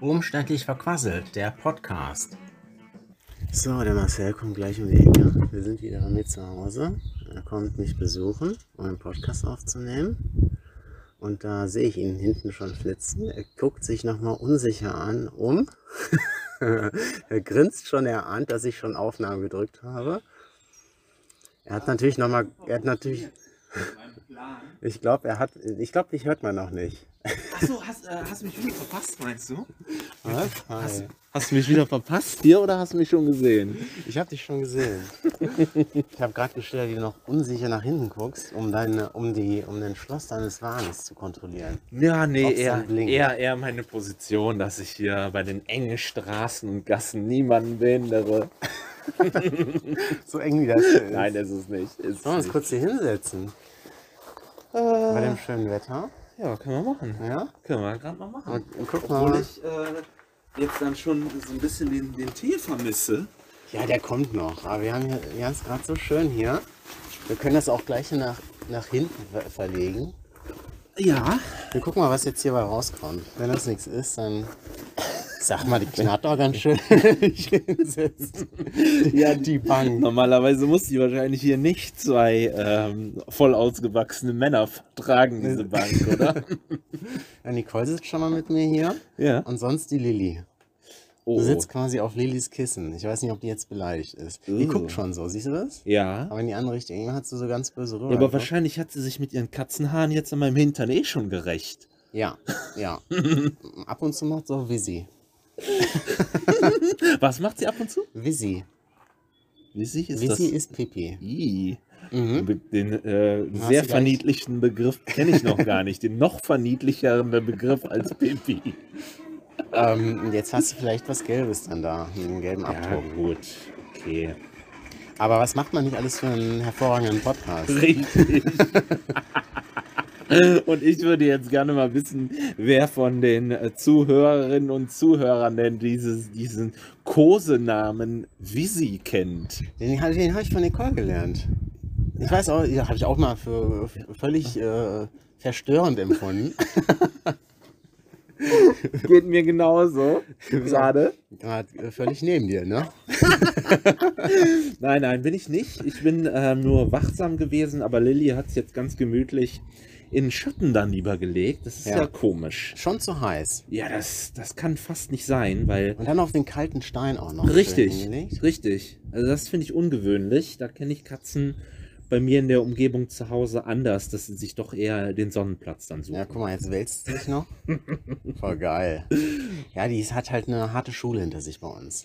Umständlich verquasselt, der Podcast. So, der Marcel kommt gleich um die Ecke. Wir sind wieder bei mir zu Hause. Er kommt mich besuchen, um einen Podcast aufzunehmen. Und da sehe ich ihn hinten schon flitzen. Er guckt sich nochmal unsicher an, um. er grinst schon, er ahnt, dass ich schon Aufnahme gedrückt habe. Er hat natürlich nochmal, er hat natürlich, ich glaube, er hat, ich glaube, dich hört man noch nicht. Achso, hast, äh, hast du mich wieder verpasst, meinst du? Was? Hast, hast du mich wieder verpasst hier oder hast du mich schon gesehen? Ich habe dich schon gesehen. Ich habe gerade gestellt, wie du noch unsicher nach hinten guckst, um, deine, um, die, um den Schloss deines Wagens zu kontrollieren. Ja, nee, eher, eher, eher meine Position, dass ich hier bei den engen Straßen und Gassen niemanden behindere. So eng wie das hier ist. Nein, ist es nicht. Ist Sollen wir uns nicht. kurz hier hinsetzen? Bei dem schönen Wetter. Ja, können wir machen. Ja? Können wir gerade mal machen. Und, und guck Obwohl mal. ich äh, jetzt dann schon so ein bisschen den, den Tee vermisse. Ja, der kommt noch. Aber wir haben hier, wir haben es gerade so schön hier. Wir können das auch gleich nach, nach hinten ver verlegen. Ja. Wir gucken mal, was jetzt hierbei rauskommt. Wenn das nichts ist, dann. Sag mal, die knarrt doch ganz schön. Ja, Die Bank. Normalerweise muss die wahrscheinlich hier nicht zwei ähm, voll ausgewachsene Männer tragen, diese Bank, oder? Ja, Nicole sitzt schon mal mit mir hier. ja. Und sonst die Lilly. Oh. Du sitzt quasi auf Lillys Kissen. Ich weiß nicht, ob die jetzt beleidigt ist. Die Oh. guckt schon so, siehst du das? Ja. Aber in die andere Richtung hat sie so ganz böse rüber. ja. Aber wahrscheinlich hat sie sich mit ihren Katzenhaaren jetzt an meinem Hintern eh schon gerecht. Ja, ja. Ab und zu macht so Visi. Was macht sie ab und zu? Visi. Wissig ist Visi das. ist Pipi. I. Mhm. Den äh, sehr verniedlichten Begriff kenne ich noch gar nicht. Den noch verniedlicheren Begriff als Pipi. Ähm, jetzt hast du vielleicht was Gelbes dann da, mit einem gelben Ja, Abdruck. gut. Okay. Aber was macht man nicht alles für einen hervorragenden Podcast? Richtig. Und ich würde jetzt gerne mal wissen, wer von den äh, Zuhörerinnen und Zuhörern denn dieses, diesen Kosenamen Visi kennt. Den, den habe ich von Nicole gelernt. Ich weiß auch, ja, habe ich auch mal für für völlig äh, verstörend empfunden. Geht mir genauso. Gerade. Gerade äh, völlig neben dir, ne? Nein, nein, bin ich nicht. Ich bin ähm, nur wachsam gewesen, aber Lilly hat es jetzt ganz gemütlich in Schatten dann lieber gelegt. Das ist ja, Ja. komisch. Schon zu heiß. Ja, das, das kann fast nicht sein, weil. Und dann auf den kalten Stein auch noch. Richtig, richtig. Also das finde ich ungewöhnlich. Da kenne ich Katzen bei mir in der Umgebung zu Hause anders, dass sie sich doch eher den Sonnenplatz dann suchen. Ja, guck mal, jetzt wälzt sie sich noch. Voll geil. Ja, die hat halt eine harte Schule hinter sich bei uns.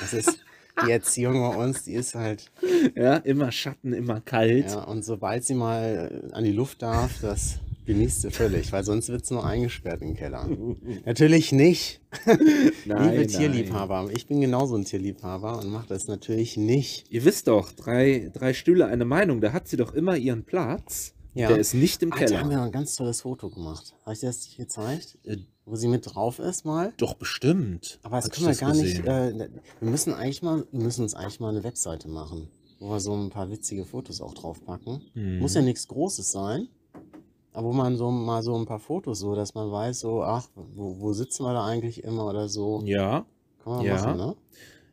Das ist die Erziehung bei uns, die ist halt, Ja, immer Schatten, immer kalt. ja, und sobald sie mal äh, an die Luft darf, das genießt sie völlig, weil sonst wird sie nur eingesperrt im Keller. Natürlich nicht. Liebe Tierliebhaber, ich bin genauso ein Tierliebhaber und mache das natürlich nicht. Ihr wisst doch, drei, drei Stühle, eine Meinung, da hat sie doch immer ihren Platz. Ja. Der ist nicht im Ah, da haben wir Keller. ein ganz tolles Foto gemacht. Habe ich dir das nicht gezeigt? Äh, Wo sie mit drauf ist mal? Doch, bestimmt. Aber das können wir das gar nicht. gesehen. Äh, wir müssen eigentlich mal, müssen uns eigentlich mal eine Webseite machen, wo wir so ein paar witzige Fotos auch draufpacken. Mhm. Muss ja nichts Großes sein. Aber wo man so mal so ein paar Fotos so, dass man weiß, so, ach, wo, wo sitzen wir da eigentlich immer oder so. Ja, Kann man Ja. machen, ne?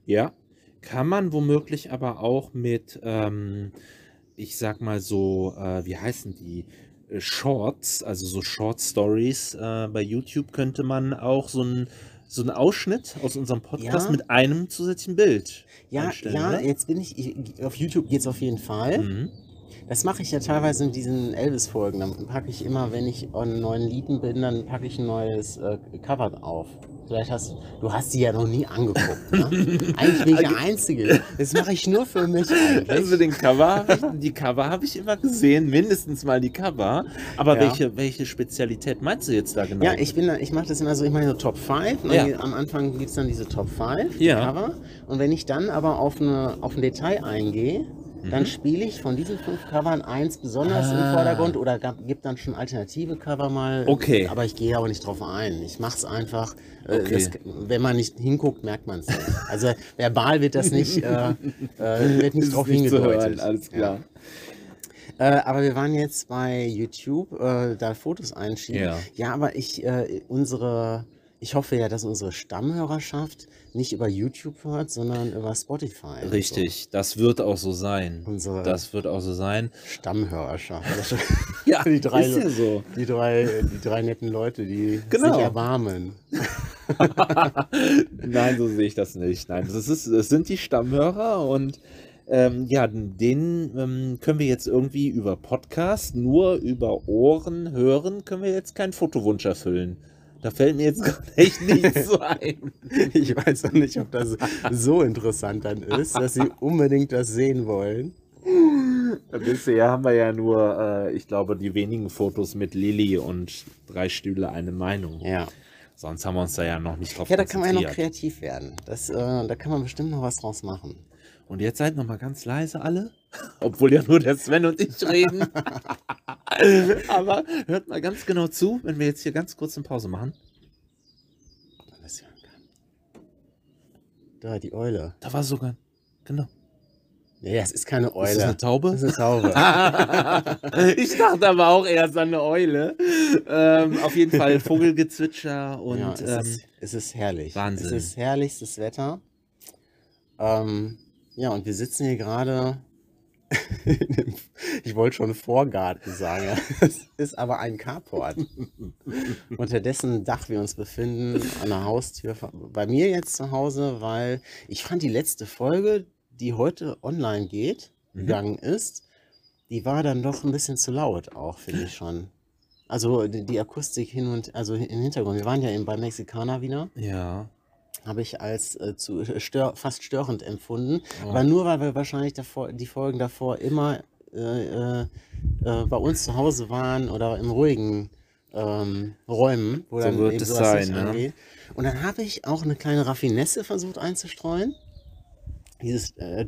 ja. Kann man womöglich aber auch mit, ähm, ich sag mal so, äh, wie heißen die? Äh, Shorts, also so Short Stories äh, bei YouTube könnte man auch so ein so einen Ausschnitt aus unserem Podcast Ja. mit einem zusätzlichen Bild Ja, ja, oder? jetzt bin ich, ich auf YouTube geht's auf jeden Fall. Mhm. Das mache ich ja teilweise in diesen Elvis-Folgen. Dann packe ich immer, wenn ich an neuen Lieden bin, dann packe ich ein neues äh, Cover auf. Vielleicht hast du hast die ja noch nie angeguckt. Ne? Eigentlich bin ich der Einzige. Das mache ich nur für mich eigentlich. Also den Cover, die Cover habe ich immer gesehen, mindestens mal die Cover. Aber Ja. welche, welche Spezialität meinst du jetzt da genau? Ja, ich bin da, ich mache das immer so, ich mache so Top 5. Und Ja. Am Anfang gibt es dann diese Top 5 Ja. Cover. Und wenn ich dann aber auf, eine, auf ein Detail eingehe, dann Mhm. spiele ich von diesen fünf Covern eins besonders im Ah. Vordergrund oder gibt dann schon alternative Cover mal. Okay. Aber ich gehe aber nicht drauf ein. Ich mache es einfach. Äh, Okay. das, wenn man nicht hinguckt, merkt man es nicht. Also verbal wird das nicht, äh, äh, wird nicht Ist drauf nicht hingedeutet. hören, alles klar. Äh, aber wir waren jetzt bei YouTube, äh, da Fotos einschieben. Ja. Ja, aber ich, äh, unsere, ich hoffe ja, dass unsere Stammhörerschaft nicht über YouTube hört, sondern über Spotify. Richtig, das wird auch so sein. So. Unsere Das wird auch so sein. Stammhörerschaft. Ja, die drei, ist ja so. die drei, die drei netten Leute, die Genau. sich erbarmen. Nein, so sehe ich das nicht. Nein, das, ist, das sind die Stammhörer und ähm, ja, denen ähm, können wir jetzt irgendwie über Podcast, nur über Ohren hören, können wir jetzt keinen Fotowunsch erfüllen. Da fällt mir jetzt gerade echt nichts so ein. Ich weiß auch nicht, ob das so interessant dann ist, dass sie unbedingt das sehen wollen. Bisher haben wir ja nur, äh, ich glaube, die wenigen Fotos mit Lilly und drei Stühle, eine Meinung. Ja. Sonst haben wir uns da ja noch nicht drauf Ja, da kann man ja noch kreativ werden. Das, äh, da kann man bestimmt noch was draus machen. Und jetzt seid noch mal ganz leise alle, obwohl ja nur der Sven und ich reden. Aber hört mal ganz genau zu, wenn wir jetzt hier ganz kurz eine Pause machen. Ob man das hören kann. Da, die Eule. Da war sogar, genau. Ja, es ist keine Eule. Ist das eine Taube? Das ist eine Taube. ich dachte aber auch erst an eine Eule. Ähm, auf jeden Fall Vogelgezwitscher und ja, es, ähm, ist, es ist herrlich. Wahnsinn. Es ist herrlichstes Wetter. Ähm, ja, und wir sitzen hier gerade. in dem- ich wollte schon Vorgarten sagen. ja. Es ist aber ein Carport. unter dessen Dach wir uns befinden, an der Haustür. Bei mir jetzt zu Hause, weil ich fand die letzte Folge, die heute online geht, Mhm. gegangen ist, die war dann doch ein bisschen zu laut auch, finde ich schon. Also die, die Akustik hin und, also im Hintergrund. Wir waren ja eben bei Mexikaner wieder, ja. Habe ich als äh, zu stör, fast störend empfunden. Oh. Aber nur, weil wir wahrscheinlich davor, die Folgen davor immer äh, äh, äh, bei uns zu Hause waren oder im ruhigen ähm, Räumen, wo So dann wird eben es sowas nicht sein, ne? angeht. Und dann habe ich auch eine kleine Raffinesse versucht einzustreuen. Dieses, äh,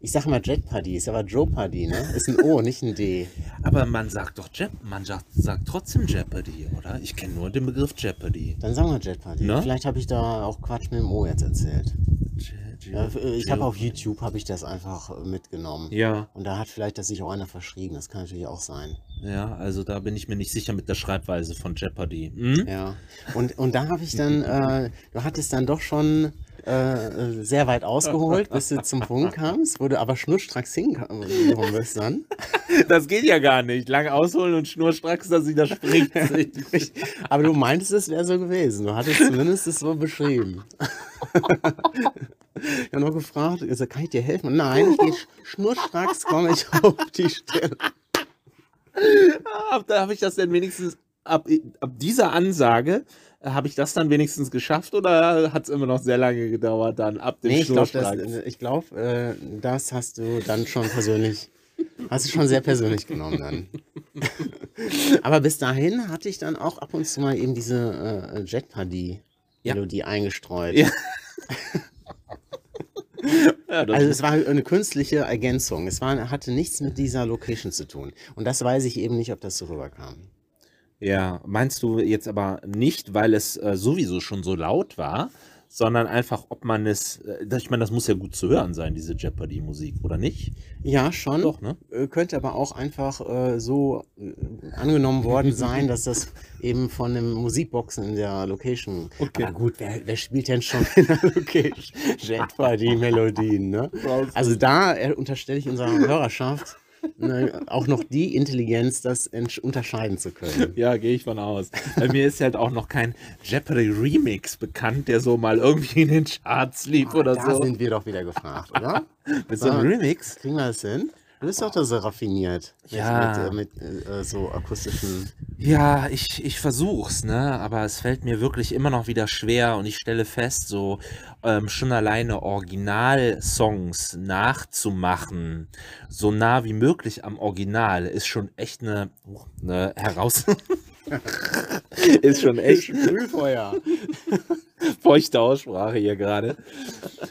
ich sage mal Jetpardy, ist aber Joe Party, ne? Ist ein O, nicht ein D. Aber man sagt doch Jep man sagt, sagt trotzdem Jeopardy, oder? Ich kenne nur den Begriff Jeopardy. Dann sagen wir Jetparty. Ne? Vielleicht habe ich da auch Quatsch mit dem O jetzt erzählt. Je- Ja, äh, ich habe auf YouTube habe ich das einfach äh, mitgenommen. Ja, Und da hat vielleicht das sich auch einer verschrieben. Das kann natürlich auch sein. ja, also da bin ich mir nicht sicher mit der Schreibweise von Jeopardy. Hm? Ja. Und, und da habe ich dann, äh, du hattest dann doch schon äh, äh, sehr weit ausgeholt, bis du zum Punkt kamst, wo du aber schnurstracks hingekommen bist dann. Das geht ja gar nicht. Lang ausholen und schnurstracks, das widerspricht sich. Aber du meintest, es wäre so gewesen. Du hattest zumindest es so beschrieben. ich habe noch gefragt, also, kann ich dir helfen? Nein, ich gehe sch- schnurstracks, komme ich auf die Stelle. Ab da habe ich das denn wenigstens, ab, ab dieser Ansage, äh, habe ich das dann wenigstens geschafft oder hat es immer noch sehr lange gedauert dann ab dem Nee, ich glaube, das, ich glaub, äh, das hast du dann schon persönlich, hast du schon sehr persönlich genommen dann. Aber bis dahin hatte ich dann auch ab und zu mal eben diese äh, Jetpardy-Melodie eingestreut. Ja. Ja, Also es war eine künstliche Ergänzung. Es war, hatte nichts mit dieser Location zu tun. Und das weiß ich eben nicht, ob das so rüberkam. Ja, meinst du jetzt aber nicht, weil es äh, sowieso schon so laut war, sondern einfach, ob man es, äh, ich meine, das muss ja gut zu hören sein, diese Jeopardy-Musik, oder nicht? Ja, schon. Doch, ne? Äh, Könnte aber auch einfach äh, so äh, angenommen worden sein, dass das eben von dem Musikboxen in der Location. Okay. Aber gut, wer, wer spielt denn schon in der Location? Jetpardy Melodien, ne? Also da äh, unterstelle ich unserer Hörerschaft ne, auch noch die Intelligenz, das unterscheiden zu können. Ja, gehe ich von aus. Bei mir ist halt auch noch kein Jeopardy Remix bekannt, der so mal irgendwie in den Charts lief oder da so. sind wir doch wieder gefragt, oder? Mit so einem Remix? Kriegen wir das hin? Du bist doch da so raffiniert. Mit, Ja. Mit, äh, mit äh, so akustischen. Ja, ich, ich versuch's, ne? Aber es fällt mir wirklich immer noch wieder schwer und ich stelle fest, so ähm, schon alleine Originalsongs nachzumachen, so nah wie möglich am Original, ist schon echt eine, oh, eine Heraus. ist schon echt Sprühfeuer. feuchte Aussprache hier gerade.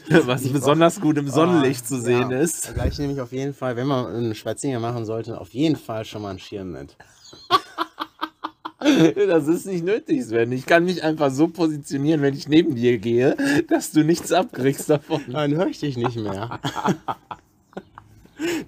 Was besonders gut im Sonnenlicht zu sehen ja. ist. Gleich nehme ich auf jeden Fall, wenn man einen Spaziergang machen sollte, auf jeden Fall schon mal einen Schirm mit. Das ist nicht nötig, Sven. Ich kann mich einfach so positionieren, wenn ich neben dir gehe, dass du nichts abkriegst davon. Dann höre ich dich nicht mehr.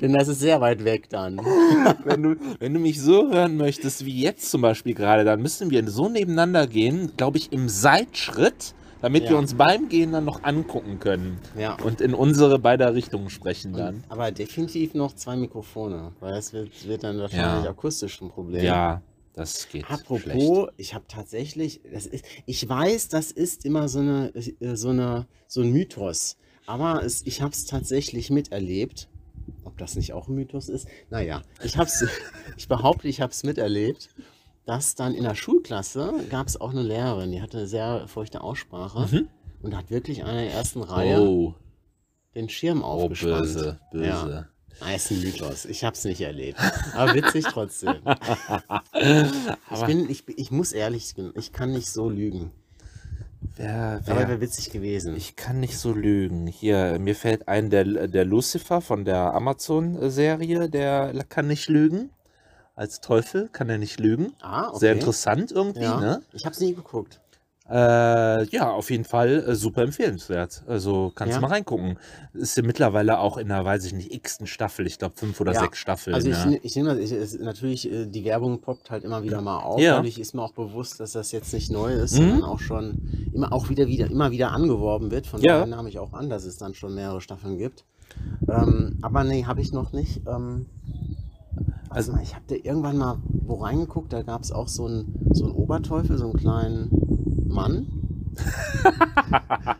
Denn das ist sehr weit weg dann. wenn, du, wenn du mich so hören möchtest wie jetzt zum Beispiel gerade, dann müssen wir so nebeneinander gehen, glaube ich, im Seitschritt, damit Ja. wir uns beim Gehen dann noch angucken können. Ja. Und in unsere beider Richtungen sprechen dann. Aber definitiv noch zwei Mikrofone, weil das wird, wird dann wahrscheinlich Ja. akustisch ein Problem. Ja, das geht. Apropos, schlecht. ich habe tatsächlich, das ist, ich weiß, das ist immer so eine, äh, so eine, so ein Mythos, aber es, ich habe es tatsächlich miterlebt. Ob das nicht auch ein Mythos ist? Naja, ich hab's, ich behaupte, ich habe es miterlebt, dass dann in der Schulklasse gab es auch eine Lehrerin, die hatte eine sehr feuchte Aussprache Mhm. und hat wirklich einer der ersten Reihe Oh, den Schirm oh, aufgespannt. böse, böse. Ja. Ah, ist ein Mythos. Ich habe es nicht erlebt. Aber witzig trotzdem. Ich, bin, ich, ich muss ehrlich, ich kann nicht so lügen. Wer, Aber wer, wäre witzig gewesen. ich kann nicht so lügen. Hier, mir fällt ein, der, der Lucifer von der Amazon-Serie, der kann nicht lügen. Als Teufel kann er nicht lügen. ah, okay. Sehr interessant irgendwie, Ja. ne? Ich habe es nie geguckt. Äh, ja, auf jeden Fall äh, super empfehlenswert. Also kannst Ja. du mal reingucken. Ist ja mittlerweile auch in der, weiß ich nicht, x-ten Staffel. Ich glaube fünf oder Ja. sechs Staffeln. Also ich, ne? ich nehme das, ich, natürlich, äh, die Werbung poppt halt immer wieder mal auf. Ja. Dadurch ist mir auch bewusst, dass das jetzt nicht neu ist, Mhm. sondern auch schon immer auch wieder, wieder, immer wieder angeworben wird. Von Ja. daher nahm ich auch an, dass es dann schon mehrere Staffeln gibt. Ähm, aber nee, habe ich noch nicht. Ähm, also ich habe da irgendwann mal wo reingeguckt, da gab es auch so einen so einen Oberteufel, so einen kleinen Mann.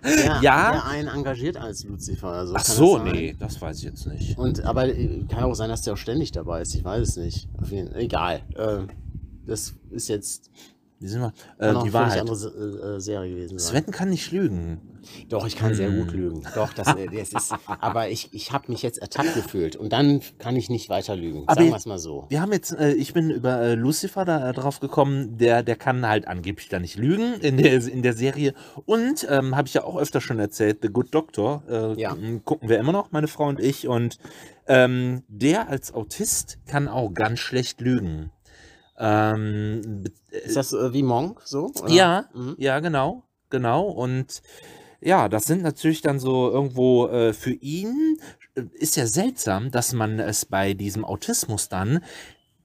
der, Ja? der einen engagiert als Lucifer. Also Ach so, das nee, das weiß ich jetzt nicht. Und aber äh, kann auch sein, dass der auch ständig dabei ist. Ich weiß es nicht. Auf jeden, egal. Äh, das ist jetzt Wie sind wir? Äh, die Wahrheit. andere Se- äh, Serie gewesen sein. Sven kann nicht lügen. Doch, ich kann sehr gut Hm. lügen. Doch, das, äh, das ist. Aber ich, ich habe mich jetzt ertappt gefühlt und dann kann ich nicht weiter lügen. Aber Sagen wir es mal so. Wir haben jetzt, äh, ich bin über äh, Lucifer da äh, drauf gekommen, der, der kann halt angeblich da nicht lügen in der, in der Serie. Und ähm, habe ich ja auch öfter schon erzählt, The Good Doctor, äh, Ja. gucken wir immer noch, meine Frau und ich. Und ähm, der als Autist kann auch ganz schlecht lügen. Ähm, Ist das äh, wie Monk so? oder? Ja, Mhm. ja, genau, genau. Und ja, das sind natürlich dann so irgendwo äh, für ihn äh, ist ja seltsam, dass man es bei diesem Autismus dann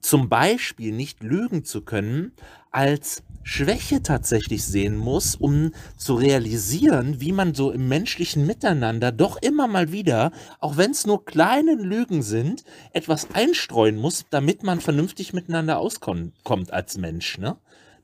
zum Beispiel nicht lügen zu können, als Schwäche tatsächlich sehen muss, um zu realisieren, wie man so im menschlichen Miteinander doch immer mal wieder, auch wenn es nur kleine Lügen sind, etwas einstreuen muss, damit man vernünftig miteinander auskommt kommt als Mensch. Ne?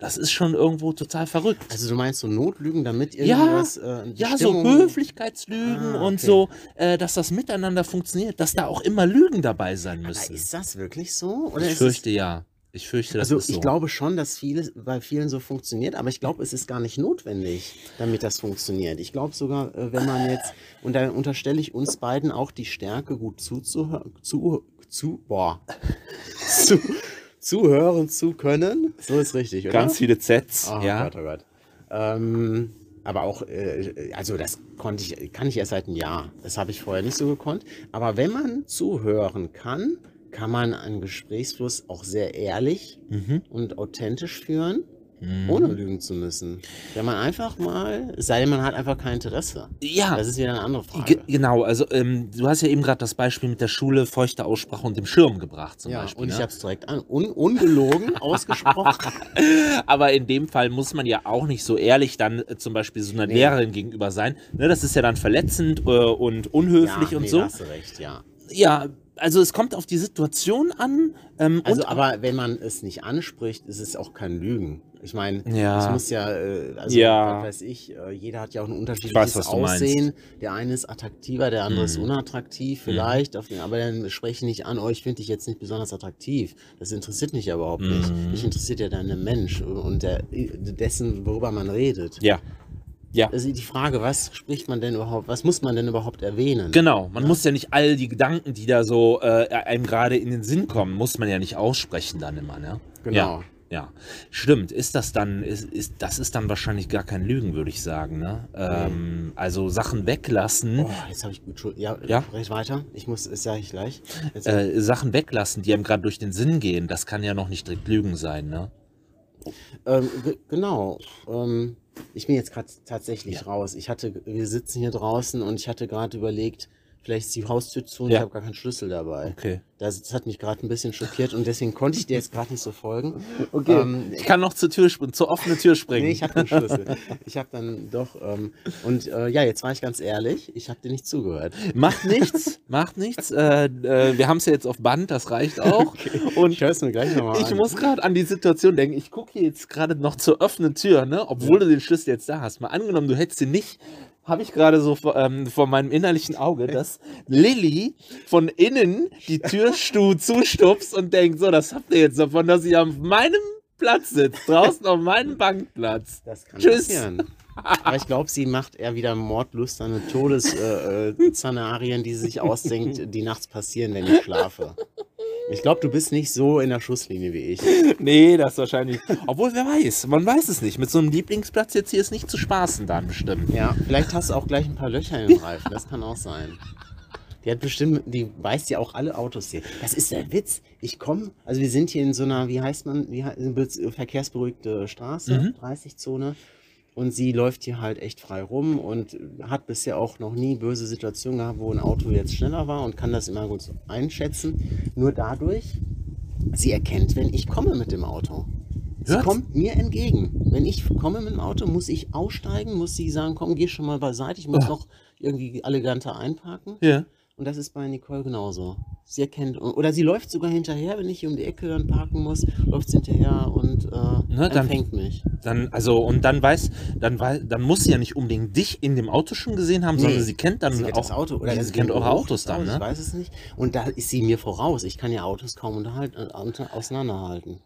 Das ist schon irgendwo total verrückt. Also du meinst so Notlügen, damit Ja, irgendwas. äh, die Ja, so Höflichkeitslügen Ah, und okay. so, äh, dass das miteinander funktioniert, dass da auch immer Lügen dabei sein Aber müssen. ist das wirklich so? Oder Ich fürchte ja. Ich fürchte, das Also ist so. ich glaube schon, dass vieles bei vielen so funktioniert, aber ich glaube, es ist gar nicht notwendig, damit das funktioniert. Ich glaube sogar, äh, wenn man jetzt, und da unterstelle ich uns beiden auch die Stärke, gut zuzuhören, zu, zu, boah, zu, zuhören zu können. So ist richtig, oder? Ganz viele Zs, Oh ja. Gott, oh Gott. Ähm, aber auch, äh, also das konnte ich, kann ich erst seit einem Jahr. Das habe ich vorher nicht so gekonnt. Aber wenn man zuhören kann, kann man einen Gesprächsfluss auch sehr ehrlich Mhm. und authentisch führen, Mhm. ohne lügen zu müssen. Wenn man einfach mal, sei denn, man hat einfach kein Interesse. Ja, Das ist wieder eine andere ge Frage. genau. Also ähm, du hast ja eben gerade das Beispiel mit der Schule, feuchte Aussprache und dem Schirm gebracht zum Ja, Beispiel. und ich ne? habe es direkt an, un, ungelogen ausgesprochen. Aber in dem Fall muss man ja auch nicht so ehrlich dann äh, zum Beispiel so einer Nee. Lehrerin gegenüber sein. Ne, das ist ja dann verletzend äh, und unhöflich ja, und nee, so. hast du recht, ja. Ja, also es kommt auf die Situation an. Ähm, Also, und aber wenn man es nicht anspricht, ist es auch kein Lügen. Ich meine, Ja. es muss ja, äh, also, Ja. was weiß ich, äh, jeder hat ja auch ein unterschiedliches weiß, was du meinst. Aussehen. Der eine ist attraktiver, der andere ist Mhm. unattraktiv, vielleicht. Auf den, aber dann spreche ich nicht an, oh, ich finde dich jetzt nicht besonders attraktiv. Das interessiert mich ja überhaupt nicht. Mhm. Mich interessiert ja dein Mensch und der, dessen, worüber man redet. ja. Ja. Also die Frage, was spricht man denn überhaupt, was muss man denn überhaupt erwähnen? Genau, man muss ja nicht all die Gedanken, die da so äh, einem gerade in den Sinn kommen, muss man ja nicht aussprechen dann immer, ne? Genau. Ja, ja. Stimmt, ist das dann, ist, ist, das ist dann wahrscheinlich gar kein Lügen, würde ich sagen, ne? Ähm, also Sachen weglassen, Oh, jetzt habe ich gut. Ja, Ja? recht weiter. Ich muss, das sage ich gleich. Äh, Sachen weglassen, die einem gerade durch den Sinn gehen, das kann ja noch nicht direkt Lügen sein, ne? Ähm, ge- genau. Ähm, ich bin jetzt gerade tatsächlich Ja. raus. Ich hatte, wir sitzen hier draußen und ich hatte gerade überlegt, vielleicht ist die Haustür zu und Ja. ich habe gar keinen Schlüssel dabei. Okay. Das, das hat mich gerade ein bisschen schockiert und deswegen konnte ich dir jetzt gerade nicht so folgen. Okay. Ähm, ich kann noch zur Tür springen, zur offenen Tür springen. Nee, ich habe den Schlüssel. Ich habe dann doch. Ähm, und äh, ja, jetzt war ich ganz ehrlich, ich habe dir nicht zugehört. Macht nichts, macht nichts. Äh, äh, wir haben es ja jetzt auf Band, das reicht auch. Und Ich höre es mir gleich nochmal an. ich muss gerade an die Situation denken. Ich gucke hier jetzt gerade noch zur offenen Tür, ne? obwohl du den Schlüssel jetzt da hast. Mal angenommen, du hättest ihn nicht. Habe ich gerade so vor, ähm, vor meinem innerlichen Auge, dass Lilly von innen die Türstuhl zustupst und denkt: So, das habt ihr jetzt davon, dass sie auf meinem Platz sitzt, draußen auf meinem Bankplatz. Das kann Tschüss. passieren. Aber ich glaube, sie macht eher wieder mordlusterne Todesszenarien, äh, Szenarien, die sie sich ausdenkt, die nachts passieren, wenn ich schlafe. Ich glaube, du bist nicht so in der Schusslinie wie ich. Nee, das wahrscheinlich. Obwohl, wer weiß, man weiß es nicht. Mit so einem Lieblingsplatz jetzt hier ist nicht zu spaßen dann bestimmt. Ja, vielleicht hast du auch gleich ein paar Löcher in den Reifen. Das kann auch sein. Die hat bestimmt, die weiß ja auch alle Autos hier. Das ist der Witz. Ich komme, also wir sind hier in so einer, wie heißt man, wie heißt, verkehrsberuhigte Straße, Mhm. 30-Zone. Und sie läuft hier halt echt frei rum und hat bisher auch noch nie böse Situationen gehabt, wo ein Auto jetzt schneller war und kann das immer gut einschätzen. Nur dadurch, sie erkennt, wenn ich komme mit dem Auto. Sie Hört's? kommt mir entgegen. Wenn ich komme mit dem Auto, muss ich aussteigen, muss sie sagen, komm, geh schon mal beiseite, ich muss Oh. noch irgendwie eleganter einparken. Ja. Und das ist bei Nicole genauso. Sie erkennt, oder sie läuft sogar hinterher, wenn ich hier um die Ecke dann parken muss, läuft sie hinterher und äh, dann- empfängt mich. Dann, also, und dann weiß, dann weiß, dann muss sie ja nicht unbedingt dich in dem Auto schon gesehen haben, sondern sie kennt dann sie kennt auch das Auto. Oder sie das kennt eure Autos dann, Ich ne? weiß es nicht. Und da ist sie mir voraus. Ich kann ja Autos kaum unterhalten, äh, auseinanderhalten.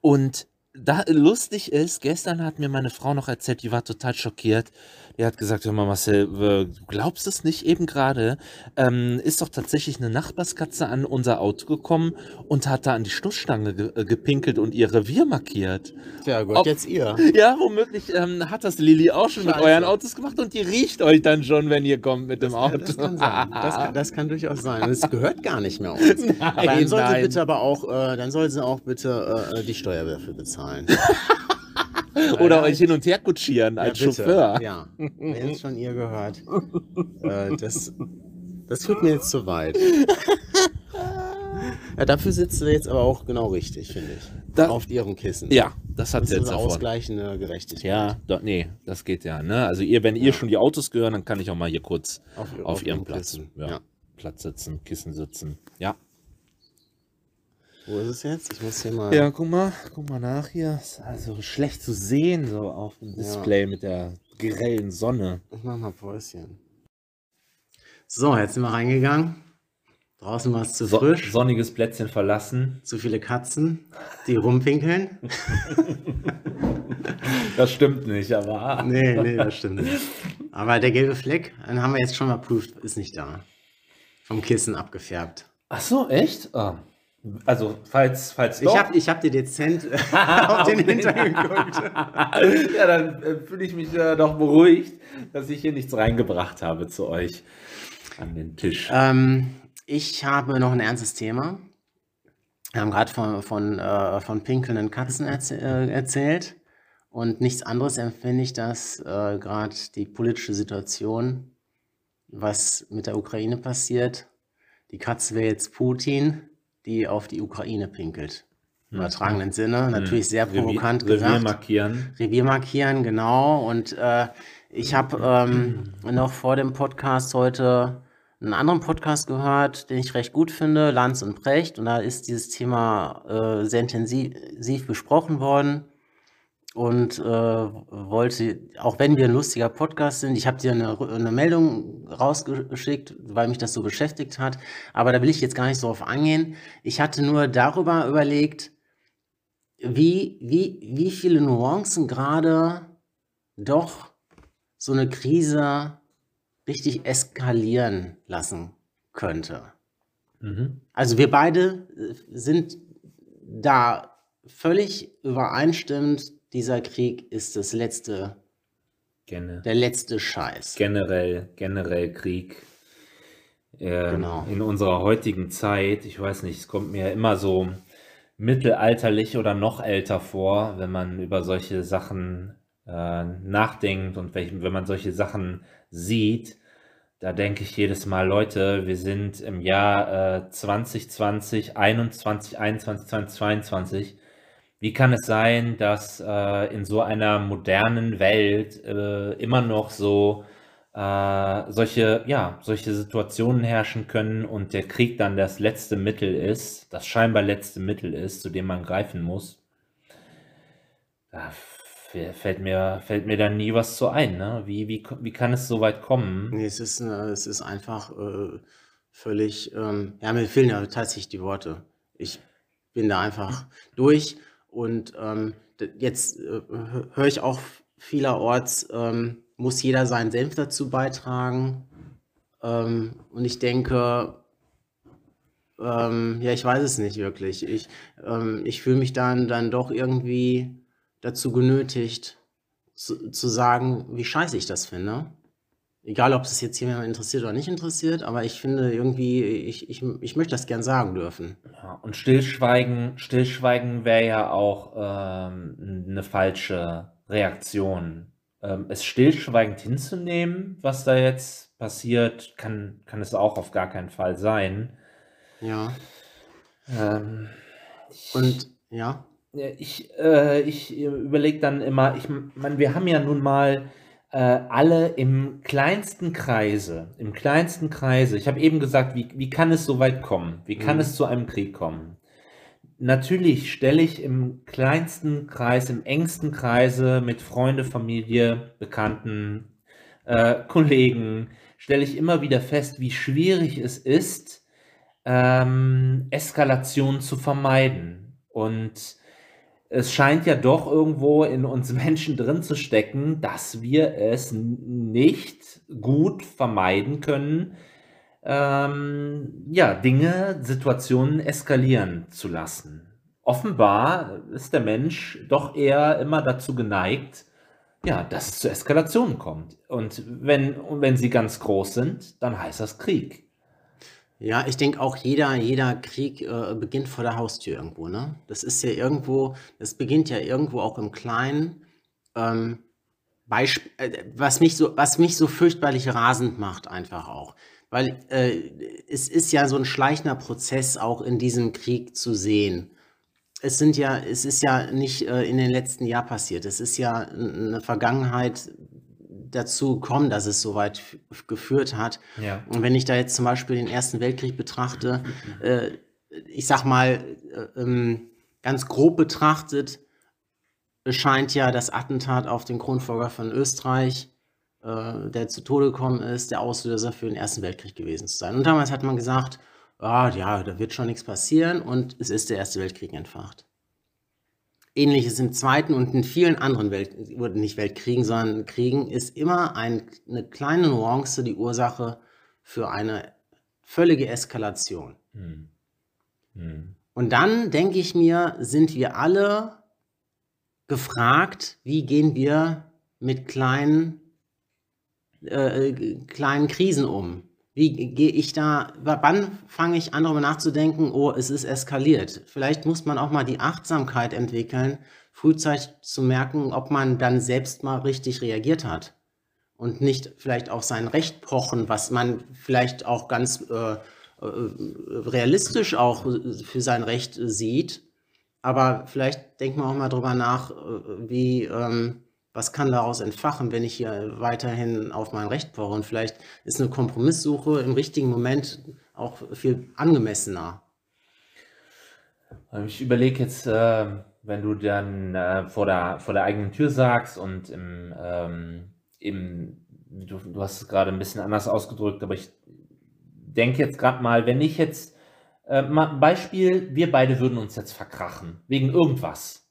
Und da lustig ist, gestern hat mir meine Frau noch erzählt, die war total schockiert. Die hat gesagt, hör mal Marcel, äh, du glaubst es nicht, eben gerade ähm, ist doch tatsächlich eine Nachbarskatze an unser Auto gekommen und hat da an die Stoßstange ge äh, gepinkelt und ihr Revier markiert. Tja, gut, Ob- jetzt ihr. Ja, womöglich ähm, hat das Lilly auch schon mit Scheiße. euren Autos gemacht und die riecht euch dann schon, wenn ihr kommt mit dem Auto. Das kann sein. Das kann, das kann durchaus sein. Es gehört gar nicht mehr uns. aber dann soll sie nein. bitte aber auch, äh, dann soll sie auch bitte äh, die Steuer dafür bezahlen. Oder euch hin und her kutschieren als Ja. Chauffeur. Ja, wenn es von ihr gehört. äh, das, das führt mir jetzt zu weit. Ja, dafür sitzt sie jetzt aber auch genau richtig, finde ich. Da- Auf ihrem Kissen. Ja, das hat Das sie jetzt davon. ausgleichende Gerechtigkeit. Ja, doch, nee, das geht ja. Ne? Also ihr, wenn ihr schon die Autos gehören, dann kann ich auch mal hier kurz Auf, auf, ihrem ihrem Platz, ja, Ja. Platz sitzen, Kissen sitzen. Ja. Wo ist es jetzt? Ich muss hier mal. Ja, guck mal, guck mal nach hier. Ist also schlecht zu sehen so auf dem Display mit der grellen Sonne. Ich mach mal Päuschen. So, jetzt sind wir reingegangen. Draußen war es zu So, frisch. sonniges Plätzchen verlassen. Zu viele Katzen, die rumpinkeln. Das stimmt nicht, aber. Nee, nee, das stimmt nicht. Aber der gelbe Fleck, den haben wir jetzt schon mal prüft, ist nicht da. Vom Kissen abgefärbt. Ach so, echt? Ah. Also, falls, falls Ich habe ich hab dir dezent auf den Hintern geguckt. ja, dann äh, fühle ich mich äh, doch beruhigt, dass ich hier nichts reingebracht habe zu euch an den Tisch. Ähm, ich habe noch ein ernstes Thema. Wir haben gerade von, von, äh, von pinkelnden Katzen erzäh äh, erzählt. Und nichts anderes empfinde ich, dass äh, gerade die politische Situation, was mit der Ukraine passiert, die Katze wäre jetzt Putin, die auf die Ukraine pinkelt. Im übertragenen Sinne, natürlich sehr provokant Revier, Revier gesagt. markieren. Revier markieren, genau. Und äh, ich habe ähm, noch vor dem Podcast heute einen anderen Podcast gehört, den ich recht gut finde, Lanz und Precht. Und da ist dieses Thema äh, sehr intensiv besprochen worden. Und äh, wollte, auch wenn wir ein lustiger Podcast sind, ich habe dir eine, eine Meldung rausgeschickt, weil mich das so beschäftigt hat. Aber da will ich jetzt gar nicht so drauf angehen. Ich hatte nur darüber überlegt, wie, wie, wie viele Nuancen gerade doch so eine Krise richtig eskalieren lassen könnte. Mhm. Also wir beide sind da völlig übereinstimmend, dieser Krieg ist das letzte, Gene der letzte Scheiß. generell, generell Krieg. Äh, Genau. In unserer heutigen Zeit, ich weiß nicht, es kommt mir immer so mittelalterlich oder noch älter vor, wenn man über solche Sachen äh, nachdenkt und welch, wenn man solche Sachen sieht, da denke ich jedes Mal, Leute, wir sind im Jahr äh, 2020, 21, 21, 2022. Wie kann es sein, dass äh, in so einer modernen Welt äh, immer noch so äh, solche, ja, solche Situationen herrschen können und der Krieg dann das letzte Mittel ist, das scheinbar letzte Mittel ist, zu dem man greifen muss? Da fällt mir, fällt mir dann nie was zu ein. Ne? Wie, wie, wie kann es so weit kommen? Nee, es ist, äh, es ist einfach äh, völlig, ähm, ja, mir fehlen ja tatsächlich die Worte. Ich bin da einfach durch und ähm, jetzt äh, höre ich auch vielerorts, ähm, muss jeder seinen Senf dazu beitragen. Ähm, und ich denke, ähm, ja, ich weiß es nicht wirklich. Ich, ähm, ich fühle mich dann, dann doch irgendwie dazu genötigt, zu, zu sagen, wie scheiße ich das finde. Egal, ob es jetzt jemand interessiert oder nicht interessiert, aber ich finde irgendwie, ich, ich, ich möchte das gern sagen dürfen. Ja, und Stillschweigen, Stillschweigen wäre ja auch ähm, eine falsche Reaktion. Ähm, es stillschweigend hinzunehmen, was da jetzt passiert, kann, kann es auch auf gar keinen Fall sein. Ja. Ähm, und ja ich, äh, ich überlege dann immer, ich meine, wir haben ja nun mal alle im kleinsten Kreise, im kleinsten Kreise, ich habe eben gesagt, wie, wie kann es so weit kommen? Wie kann mhm. es zu einem Krieg kommen? Natürlich stelle ich im kleinsten Kreis, im engsten Kreise mit Freunde, Familie, Bekannten, äh, Kollegen, stelle ich immer wieder fest, wie schwierig es ist, ähm, Eskalation zu vermeiden. Und es scheint ja doch irgendwo in uns Menschen drin zu stecken, dass wir es nicht gut vermeiden können, ähm, ja, Dinge, Situationen eskalieren zu lassen. Offenbar ist der Mensch doch eher immer dazu geneigt, ja, dass es zu Eskalationen kommt. Und wenn, wenn sie ganz groß sind, dann heißt das Krieg. Ja, ich denke auch jeder jeder Krieg, äh, beginnt vor der Haustür irgendwo, ne? Das ist ja irgendwo das beginnt ja irgendwo auch im Kleinen. Ähm, Beisp äh, was mich so was mich so fürchterlich rasend macht einfach auch. Weil, äh, es ist ja so ein schleichender Prozess auch in diesem Krieg zu sehen. Es sind ja es ist ja nicht, äh, in den letzten Jahr passiert. Es ist ja eine Vergangenheit dazu kommen, dass es so weit geführt hat. Ja. Und wenn ich da jetzt zum Beispiel den Ersten Weltkrieg betrachte, äh, ich sag mal, äh, ähm, ganz grob betrachtet, scheint ja das Attentat auf den Kronfolger von Österreich, äh, der zu Tode gekommen ist, der Auslöser für den Ersten Weltkrieg gewesen zu sein. Und damals hat man gesagt, ah, ja, da wird schon nichts passieren und es ist der Erste Weltkrieg entfacht. Ähnliches im Zweiten und in vielen anderen Welt, nicht Weltkriegen, sondern Kriegen ist immer ein, eine kleine Nuance die Ursache für eine völlige Eskalation. Hm. Hm. Und dann denke ich mir, sind wir alle gefragt, wie gehen wir mit kleinen, äh, kleinen Krisen um? Wie gehe ich da, wann fange ich an, darüber nachzudenken, oh, es ist eskaliert? Vielleicht muss man auch mal die Achtsamkeit entwickeln, frühzeitig zu merken, ob man dann selbst mal richtig reagiert hat. Und nicht vielleicht auf sein Recht pochen, was man vielleicht auch ganz äh, äh realistisch auch für sein Recht sieht. Aber vielleicht denkt man auch mal drüber nach, äh, wie, ähm, was kann daraus entfachen, wenn ich hier weiterhin auf mein Recht poche? Und vielleicht ist eine Kompromisssuche im richtigen Moment auch viel angemessener. Ich überlege jetzt, äh, wenn du dann äh, vor, der, vor der eigenen Tür sagst und im, ähm, im du, du hast es gerade ein bisschen anders ausgedrückt, aber ich denke jetzt gerade mal, wenn ich jetzt, äh, mal ein Beispiel, wir beide würden uns jetzt verkrachen, wegen irgendwas.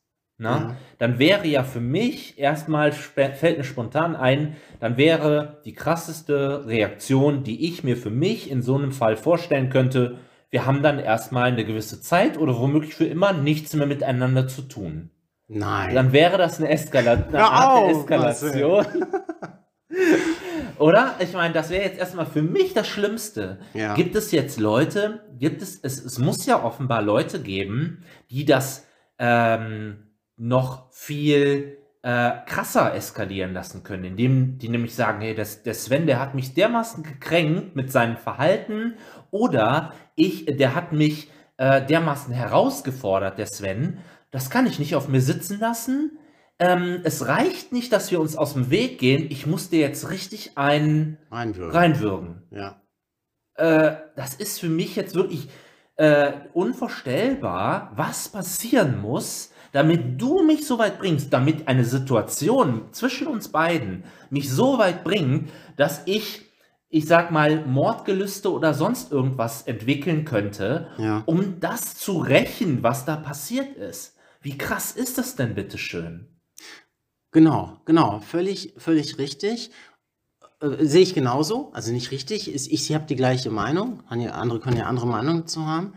Na? Ja. Dann wäre ja für mich erstmal, fällt mir spontan ein, dann wäre die krasseste Reaktion, die ich mir für mich in so einem Fall vorstellen könnte, wir haben dann erstmal eine gewisse Zeit oder womöglich für immer nichts mehr miteinander zu tun. Nein. Dann wäre das eine, Eskala eine Art der Eskalation. Oder? Ich meine, das wäre jetzt erstmal für mich das Schlimmste. Ja. Gibt es jetzt Leute, gibt es, es, es muss ja offenbar Leute geben, die das ähm, noch viel äh, krasser eskalieren lassen können, indem die nämlich sagen, hey, das, der Sven, der hat mich dermaßen gekränkt mit seinem Verhalten oder ich, der hat mich äh, dermaßen herausgefordert, der Sven, das kann ich nicht auf mir sitzen lassen. Ähm, es reicht nicht, dass wir uns aus dem Weg gehen. Ich muss dir jetzt richtig einen Reinwürgen. reinwürgen. Ja. Äh, das ist für mich jetzt wirklich äh, unvorstellbar, was passieren muss, damit du mich so weit bringst, damit eine Situation zwischen uns beiden mich so weit bringt, dass ich, ich sag mal, Mordgelüste oder sonst irgendwas entwickeln könnte, Ja. um das zu rächen, was da passiert ist. Wie krass ist das denn, bitteschön? Genau, genau. Völlig, völlig richtig. Äh, sehe ich genauso. Also nicht richtig. Ist, ich habe die gleiche Meinung. Andere können ja andere Meinungen zu haben.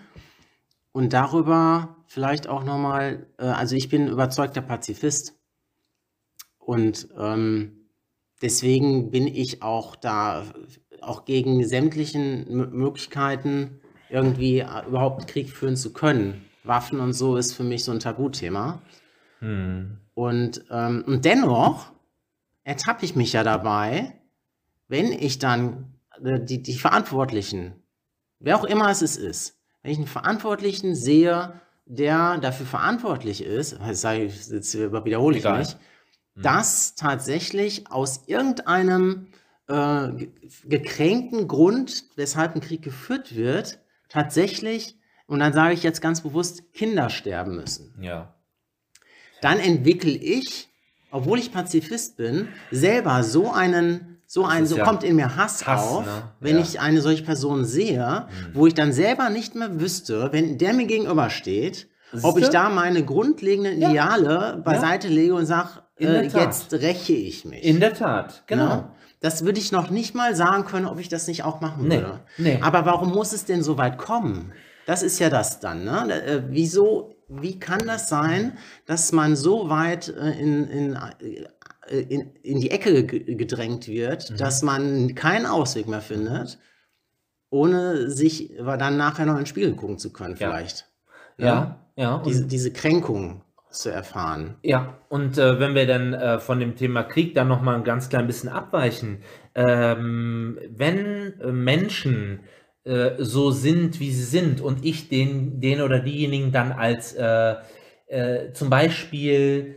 Und darüber vielleicht auch nochmal, äh, also ich bin überzeugter Pazifist. Und ähm, deswegen bin ich auch da, auch gegen sämtlichen M Möglichkeiten, irgendwie äh, überhaupt Krieg führen zu können. Waffen und so ist für mich so ein Tabuthema. Hm. Und, ähm, und dennoch ertappe ich mich ja dabei, wenn ich dann äh, die, die Verantwortlichen, wer auch immer es ist, wenn ich einen Verantwortlichen sehe, der dafür verantwortlich ist, ich, jetzt wiederhole ich Egal. mich, dass tatsächlich aus irgendeinem äh, ge- gekränkten Grund, weshalb ein Krieg geführt wird, tatsächlich, und dann sage ich jetzt ganz bewusst, Kinder sterben müssen Ja. dann entwickle ich, obwohl ich Pazifist bin, selber so einen, so einen, ist so ja kommt in mir Hass, Hass, auf, ne? wenn Ja. ich eine solche Person sehe, wo ich dann selber nicht mehr wüsste, wenn der mir gegenübersteht, ob ich da meine grundlegenden Ja. Ideale beiseite lege und sage, äh, jetzt räche ich mich. In der Tat, genau. Ne? Das würde ich noch nicht mal sagen können, ob ich das nicht auch machen Nee, würde. nee. Aber warum muss es denn so weit kommen? Das ist ja das dann. Ne? Äh, wieso, wie kann das sein, dass man so weit äh, in, in, äh, in, in die Ecke ge- gedrängt wird, Mhm. dass man keinen Ausweg mehr findet, ohne sich dann nachher noch in den Spiegel gucken zu können, Ja. vielleicht? Ja, ja. Und Diese, diese Kränkung zu erfahren. Ja, und äh, wenn wir dann äh, von dem Thema Krieg dann nochmal ein ganz klein bisschen abweichen, ähm, wenn äh, Menschen äh, so sind, wie sie sind und ich den, den oder diejenigen dann als äh, äh, zum Beispiel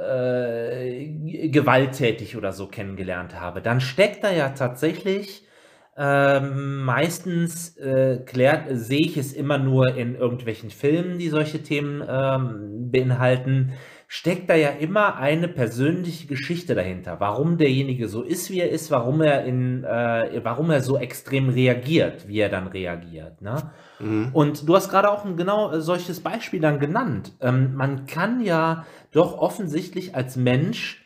äh, gewalttätig oder so kennengelernt habe, dann steckt da ja tatsächlich ähm, meistens äh, klärt, sehe ich es immer nur in irgendwelchen Filmen, die solche Themen ähm, beinhalten, steckt da ja immer eine persönliche Geschichte dahinter, warum derjenige so ist, wie er ist, warum er in, äh, warum er so extrem reagiert, wie er dann reagiert. Ne? Mhm. Und du hast gerade auch ein genau äh, solches Beispiel dann genannt. Ähm, man kann ja doch offensichtlich als Mensch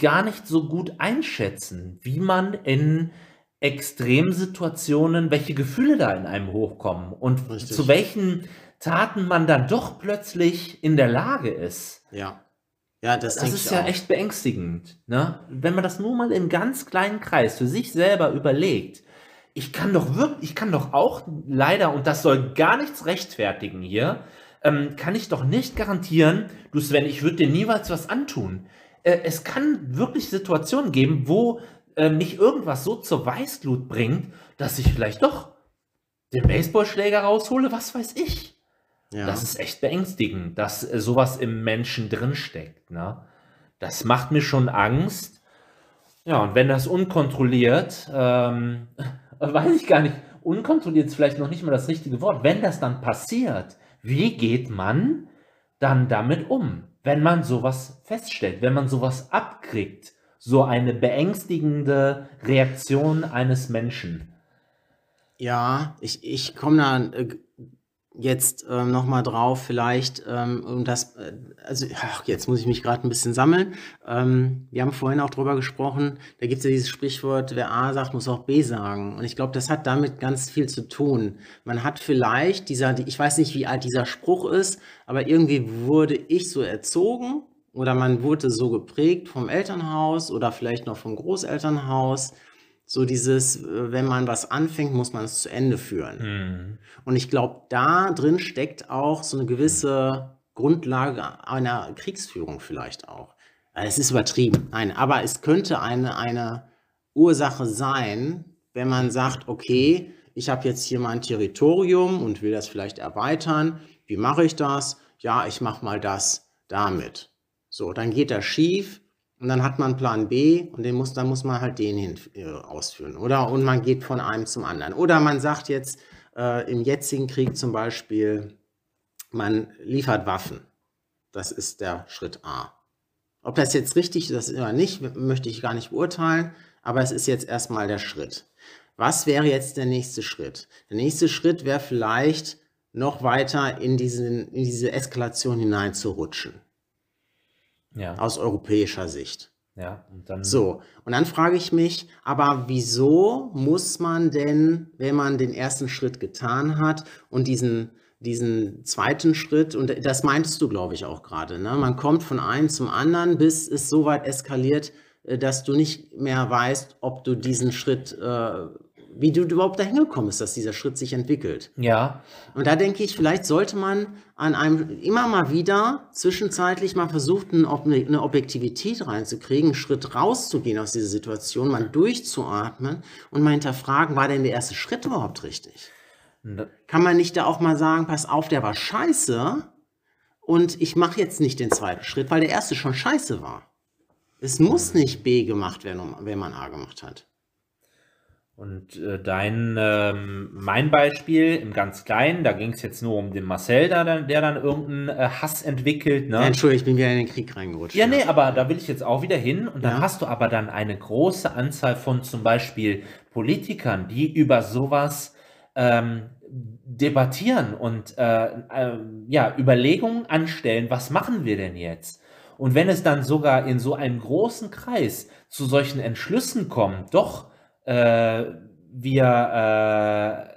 gar nicht so gut einschätzen, wie man in Extremsituationen, welche Gefühle da in einem hochkommen und Richtig. zu welchen Taten man dann doch plötzlich in der Lage ist. Ja. Ja, das, Das ist ja auch. echt beängstigend. Ne? Wenn man das nur mal im ganz kleinen Kreis für sich selber überlegt, ich kann doch wirklich, ich kann doch auch leider, und das soll gar nichts rechtfertigen hier, ähm, kann ich doch nicht garantieren, du Sven, ich würde dir niemals was antun. Äh, es kann wirklich Situationen geben, wo äh, mich irgendwas so zur Weißglut bringt, dass ich vielleicht doch den Baseballschläger raushole, was weiß ich. Ja. Das ist echt beängstigend, dass äh, sowas im Menschen drinsteckt. Ne? Das macht mir schon Angst. Ja, und wenn das unkontrolliert, ähm, weiß ich gar nicht, unkontrolliert ist vielleicht noch nicht mal das richtige Wort. Wenn das dann passiert, wie geht man dann damit um, wenn man sowas feststellt, wenn man sowas abkriegt? So eine beängstigende Reaktion eines Menschen. Ja, ich, ich komme da äh, jetzt ähm, nochmal drauf, vielleicht, ähm, um das, äh, also ach, jetzt muss ich mich gerade ein bisschen sammeln. Ähm, wir haben vorhin auch drüber gesprochen, da gibt es ja dieses Sprichwort, wer A sagt, muss auch B sagen. Und ich glaube, das hat damit ganz viel zu tun. Man hat vielleicht dieser, ich weiß nicht, wie alt dieser Spruch ist, aber irgendwie wurde ich so erzogen oder man wurde so geprägt vom Elternhaus oder vielleicht noch vom Großelternhaus. So dieses, äh, wenn man was anfängt, muss man es zu Ende führen. Hm. Und ich glaube, da drin steckt auch so eine gewisse Grundlage einer Kriegsführung vielleicht auch. Es ist übertrieben, nein, aber es könnte eine, eine Ursache sein, wenn man sagt, okay, ich habe jetzt hier mein Territorium und will das vielleicht erweitern. Wie mache ich das? Ja, ich mache mal das damit. So, dann geht das schief und dann hat man Plan B und den muss, dann muss man halt den hin, äh, ausführen. Oder und man geht von einem zum anderen. Oder man sagt jetzt äh, im jetzigen Krieg zum Beispiel, man liefert Waffen. Das ist der Schritt A. Ob das jetzt richtig ist oder nicht, möchte ich gar nicht beurteilen, aber es ist jetzt erstmal der Schritt. Was wäre jetzt der nächste Schritt? Der nächste Schritt wäre vielleicht noch weiter in, diesen, in diese Eskalation hineinzurutschen. Ja. Aus europäischer Sicht. Ja, und dann. So, und dann frage ich mich, aber wieso muss man denn, wenn man den ersten Schritt getan hat und diesen, diesen zweiten Schritt, und das meintest du, glaube ich, auch gerade, ne? man kommt von einem zum anderen, bis es so weit eskaliert, äh, dass du nicht mehr weißt, ob du diesen Schritt äh, wie du überhaupt dahin gekommen bist, dass dieser Schritt sich entwickelt. Ja. Und da denke ich, vielleicht sollte man an einem immer mal wieder zwischenzeitlich mal versuchen, eine Objektivität reinzukriegen, einen Schritt rauszugehen aus dieser Situation, mal durchzuatmen und mal hinterfragen, war denn der erste Schritt überhaupt richtig? Ne. Kann man nicht da auch mal sagen, pass auf, der war scheiße und ich mache jetzt nicht den zweiten Schritt, weil der erste schon scheiße war. Es muss nicht B gemacht werden, wenn man A gemacht hat. Und äh, dein, ähm, mein Beispiel im ganz Kleinen, da ging es jetzt nur um den Marcel, der dann, der dann irgendeinen äh, Hass entwickelt. Ne? Ja, Entschuldigung, ich bin wieder in den Krieg reingerutscht. Ja, nee, aber da will ich jetzt auch wieder hin. Und dann ja. hast du aber dann eine große Anzahl von zum Beispiel Politikern, die über sowas ähm, debattieren und äh, äh, ja, Überlegungen anstellen, was machen wir denn jetzt? Und wenn es dann sogar in so einem großen Kreis zu solchen Entschlüssen kommt, doch, äh, wir,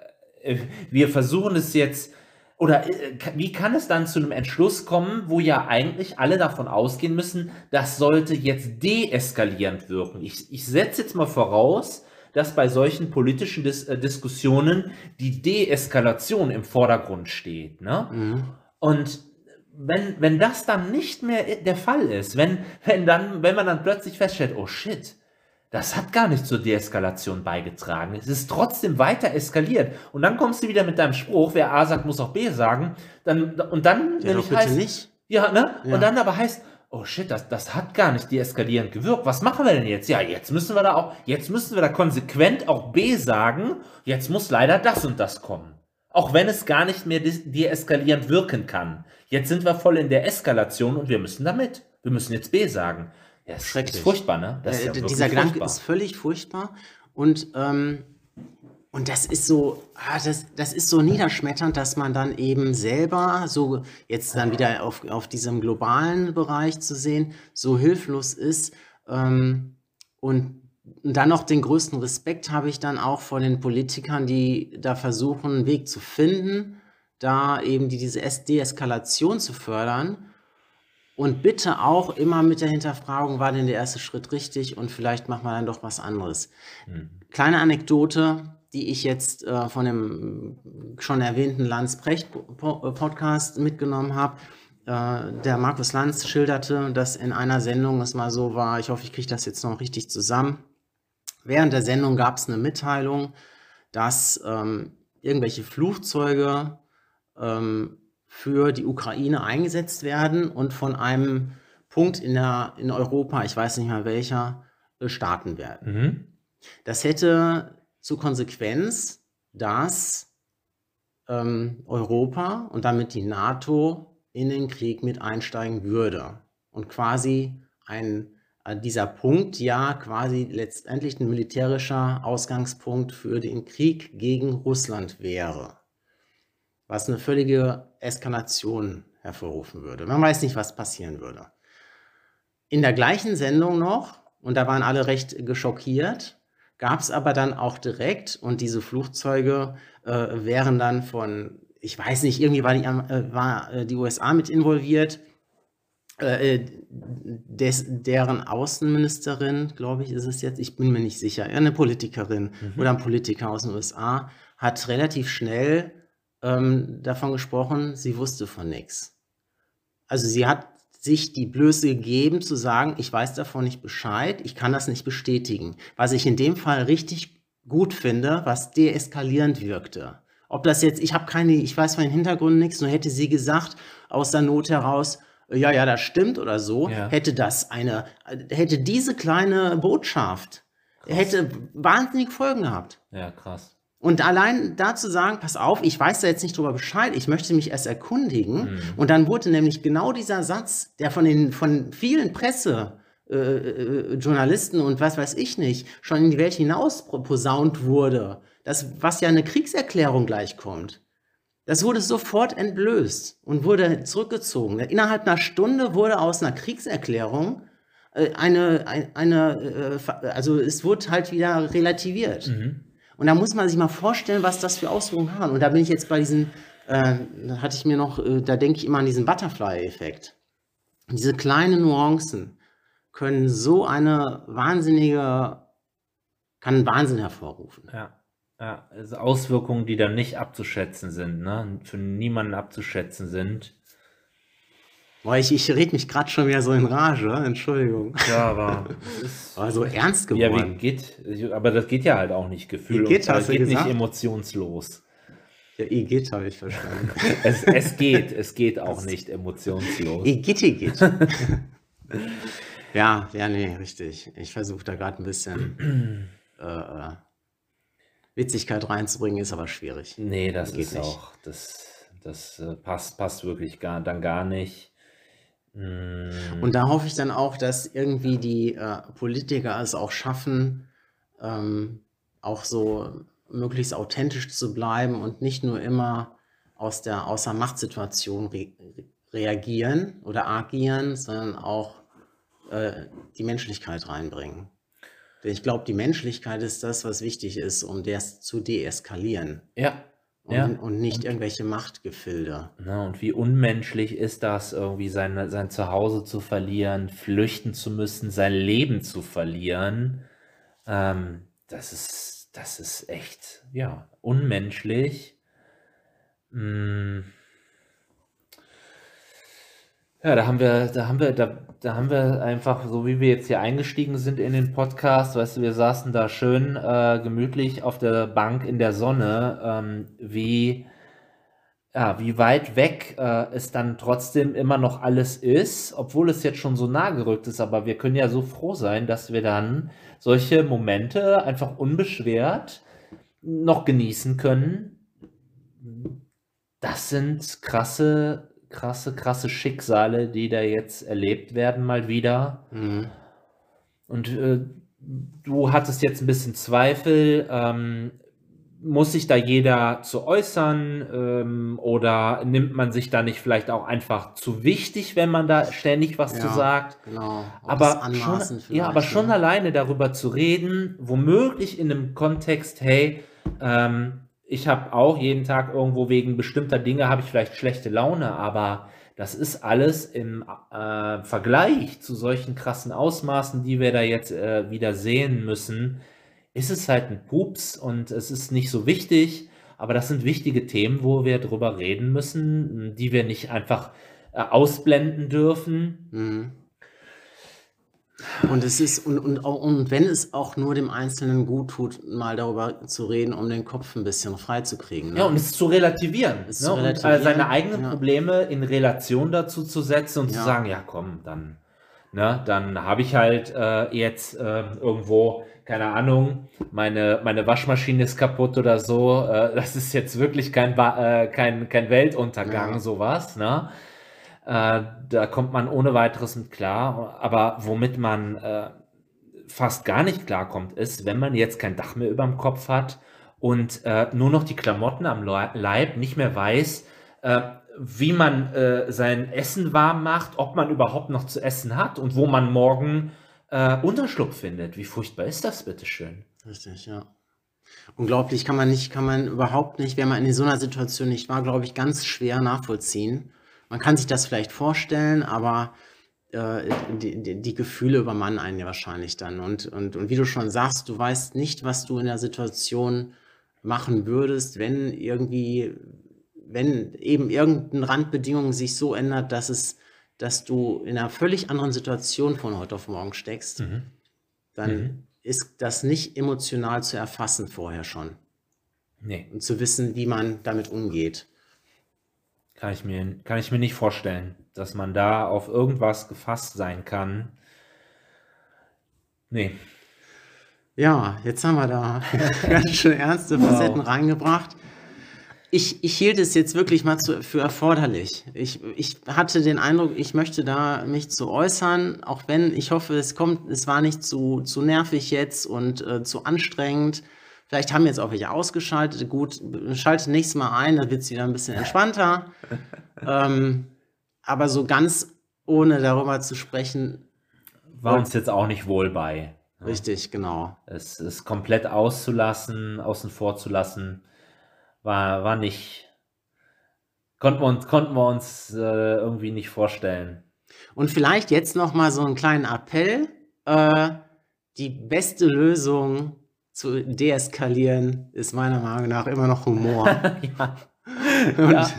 äh, wir versuchen es jetzt, oder äh, wie kann es dann zu einem Entschluss kommen, wo ja eigentlich alle davon ausgehen müssen, das sollte jetzt deeskalierend wirken? Ich, ich setze jetzt mal voraus, dass bei solchen politischen Dis äh, Diskussionen die Deeskalation im Vordergrund steht. Ne? Mhm. Und wenn, wenn das dann nicht mehr der Fall ist, wenn, wenn, dann, wenn man dann plötzlich feststellt, oh shit, das hat gar nicht zur Deeskalation beigetragen. Es ist trotzdem weiter eskaliert. Und dann kommst du wieder mit deinem Spruch, wer A sagt, muss auch B sagen. Dann, und dann ja, nämlich heißt, nicht. Ja, ne? Ja. Und dann aber heißt, oh shit, das, das hat gar nicht deeskalierend gewirkt. Was machen wir denn jetzt? Ja, jetzt müssen wir da auch, jetzt müssen wir da konsequent auch B sagen. Jetzt muss leider das und das kommen. Auch wenn es gar nicht mehr deeskalierend wirken kann. Jetzt sind wir voll in der Eskalation und wir müssen damit. Wir müssen jetzt B sagen. Ja, ist schrecklich. furchtbar, ne? Äh, ja dieser Gedanke furchtbar. ist völlig furchtbar. Und, ähm, und das ist so, ah, das, das ist so niederschmetternd, dass man dann eben selber, so jetzt dann wieder auf, auf diesem globalen Bereich zu sehen, so hilflos ist. Ähm, und dann noch den größten Respekt habe ich dann auch vor den Politikern, die da versuchen, einen Weg zu finden, da eben die, diese Deeskalation zu fördern und bitte auch immer mit der Hinterfragung, war denn der erste Schritt richtig und vielleicht machen wir dann doch was anderes. Mhm. Kleine Anekdote, die ich jetzt äh, von dem schon erwähnten Lanz Precht Podcast mitgenommen habe. Äh, der Markus Lanz schilderte, dass in einer Sendung es mal so war, ich hoffe, ich kriege das jetzt noch richtig zusammen. Während der Sendung gab es eine Mitteilung, dass ähm, irgendwelche Flugzeuge ähm, für die Ukraine eingesetzt werden und von einem Punkt in, der, in Europa, ich weiß nicht mehr welcher, starten werden. Mhm. Das hätte zur Konsequenz, dass ähm, Europa und damit die NATO in den Krieg mit einsteigen würde und quasi ein äh, dieser Punkt ja quasi letztendlich ein militärischer Ausgangspunkt für den Krieg gegen Russland wäre was eine völlige Eskalation hervorrufen würde. Man weiß nicht, was passieren würde. In der gleichen Sendung noch, und da waren alle recht geschockiert, gab es aber dann auch direkt, und diese Flugzeuge äh, wären dann von, ich weiß nicht, irgendwie war die, äh, war, äh, die USA mit involviert, äh, äh, des, deren Außenministerin, glaube ich, ist es jetzt, ich bin mir nicht sicher, eine Politikerin mhm. oder ein Politiker aus den USA, hat relativ schnell ähm, davon gesprochen, sie wusste von nichts. Also sie hat sich die Blöße gegeben, zu sagen, ich weiß davon nicht Bescheid, ich kann das nicht bestätigen. Was ich in dem Fall richtig gut finde, was deeskalierend wirkte. Ob das jetzt, ich habe keine, ich weiß von den Hintergründen nichts, nur hätte sie gesagt, aus der Not heraus, ja, ja, das stimmt oder so, Ja. hätte das eine, hätte diese kleine Botschaft, hätte wahnsinnig Folgen gehabt. Ja, krass. Und allein da zu sagen, pass auf, ich weiß da jetzt nicht drüber Bescheid, ich möchte mich erst erkundigen. Mhm. Und dann wurde nämlich genau dieser Satz, der von den von vielen Presse äh, äh, Journalisten und was weiß ich nicht, schon in die Welt hinaus posaunt wurde, das, was ja eine Kriegserklärung gleichkommt. Das wurde sofort entblößt und wurde zurückgezogen. Innerhalb einer Stunde wurde aus einer Kriegserklärung äh, eine, ein- eine, äh, also es wurde halt wieder relativiert. Mhm. Und da muss man sich mal vorstellen, was das für Auswirkungen hat. Und da bin ich jetzt bei diesen, äh, da hatte ich mir noch, äh, da denke ich immer an diesen Butterfly-Effekt. Diese kleinen Nuancen können so eine wahnsinnige, kann einen Wahnsinn hervorrufen. Ja. Ja, also Auswirkungen, die dann nicht abzuschätzen sind, ne? Für niemanden abzuschätzen sind. Boah, ich, ich rede mich gerade schon wieder so in Rage, Entschuldigung. Ja, aber es ist Aber so ernst Ja, wie geworden. geht, aber das geht ja halt auch nicht Gefühl. Wie geht, und, äh, hast geht nicht gesagt? emotionslos. Ja, Igitt habe ich verstanden. Es, es geht, es geht auch nicht emotionslos. Igitt, Igitt. ja, ja, nee, richtig. Ich versuche da gerade ein bisschen äh, äh, Witzigkeit reinzubringen, ist aber schwierig. Nee, das Geht ist nicht. auch, das, das äh, passt, passt wirklich gar, dann gar nicht. Und da hoffe ich dann auch, dass irgendwie die äh, Politiker es auch schaffen, ähm, auch so möglichst authentisch zu bleiben und nicht nur immer aus der außer Machtsituation re reagieren oder agieren, sondern auch äh, die Menschlichkeit reinbringen. Denn ich glaube, die Menschlichkeit ist das, was wichtig ist, um das zu deeskalieren. Ja, und, Ja. und nicht irgendwelche Machtgefilde. ne, und wie unmenschlich ist das, irgendwie sein, sein Zuhause zu verlieren, flüchten zu müssen, sein Leben zu verlieren. Ähm, das ist, das ist echt, ja, unmenschlich. Mm. Ja, da haben wir, da haben wir, da, da haben wir einfach, so wie wir jetzt hier eingestiegen sind in den Podcast, weißt du, wir saßen da schön äh, gemütlich auf der Bank in der Sonne, ähm, wie, ja, wie weit weg äh, es dann trotzdem immer noch alles ist, obwohl es jetzt schon so nah gerückt ist, aber wir können ja so froh sein, dass wir dann solche Momente einfach unbeschwert noch genießen können. Das sind krasse, krasse, krasse Schicksale, die da jetzt erlebt werden, mal wieder. Mhm. Und äh, du hattest jetzt ein bisschen Zweifel. Ähm, muss sich da jeder zu äußern ähm, oder nimmt man sich da nicht vielleicht auch einfach zu wichtig, wenn man da ständig was zu Ja, sagt? Genau. Auch Aber schon, ja, aber schon ne? alleine darüber zu reden, womöglich in einem Kontext, hey, ähm, ich habe auch jeden Tag irgendwo wegen bestimmter Dinge habe ich vielleicht schlechte Laune, aber das ist alles im äh, Vergleich zu solchen krassen Ausmaßen, die wir da jetzt äh, wieder sehen müssen, ist es halt ein Pups und es ist nicht so wichtig, aber das sind wichtige Themen, wo wir drüber reden müssen, die wir nicht einfach äh, ausblenden dürfen. Mhm. Und es ist, und, und, auch- und wenn es auch nur dem Einzelnen gut tut, mal darüber zu reden, um den Kopf ein bisschen frei zu kriegen. Ne? Ja, und es zu relativieren. Es ne? zu Und äh, relativieren, seine eigenen ja. Probleme in Relation dazu zu setzen und zu Ja. sagen, ja komm, dann, ne, dann habe ich halt äh, jetzt äh, irgendwo, keine Ahnung, meine, meine Waschmaschine ist kaputt oder so. Äh, das ist jetzt wirklich kein, äh, kein, kein Weltuntergang, Ja. sowas. Ne? Äh, da kommt man ohne weiteres mit klar. Aber womit man äh, fast gar nicht klarkommt, ist, wenn man jetzt kein Dach mehr über dem Kopf hat und äh, nur noch die Klamotten am Leib nicht mehr weiß, äh, wie man äh, sein Essen warm macht, ob man überhaupt noch zu essen hat und wo man morgen Unterschlupf findet. Wie furchtbar ist das, bitteschön? Richtig, ja. Unglaublich kann man nicht, kann man überhaupt nicht, wenn man in so einer Situation nicht war, glaube ich, ganz schwer nachvollziehen. Man kann sich das vielleicht vorstellen, aber äh, die, die, die Gefühle übermannen einen ja wahrscheinlich dann. Und, und, und wie du schon sagst, du weißt nicht, was du in der Situation machen würdest, wenn irgendwie, wenn eben irgendeine Randbedingung sich so ändert, dass es dass du in einer völlig anderen Situation von heute auf morgen steckst, Mhm. dann Mhm. ist das nicht emotional zu erfassen vorher schon Nee, und zu wissen, wie man damit umgeht. Kann ich mir, kann ich mir nicht vorstellen, dass man da auf irgendwas gefasst sein kann. Nee, Ja, jetzt haben wir da ganz schön ernste Facetten reingebracht. Ich, ich hielt es jetzt wirklich mal zu, für erforderlich. Ich, ich hatte den Eindruck, ich möchte da mich zu äußern, auch wenn ich hoffe, es kommt, es war nicht zu, zu nervig jetzt und äh, zu anstrengend. Vielleicht haben jetzt auch welche ausgeschaltet. Gut, schalte nächstes Mal ein, dann wird es wieder ein bisschen entspannter. ähm, aber so ganz ohne darüber zu sprechen, war uns jetzt auch nicht wohl bei. richtig, genau. Es ist komplett auszulassen, außen vor zu lassen, war, war nicht, konnten wir uns, konnten wir uns äh, irgendwie nicht vorstellen. Und vielleicht jetzt noch mal so einen kleinen Appell. Äh, die beste Lösung zu deeskalieren ist meiner Meinung nach immer noch Humor. ja, Und ja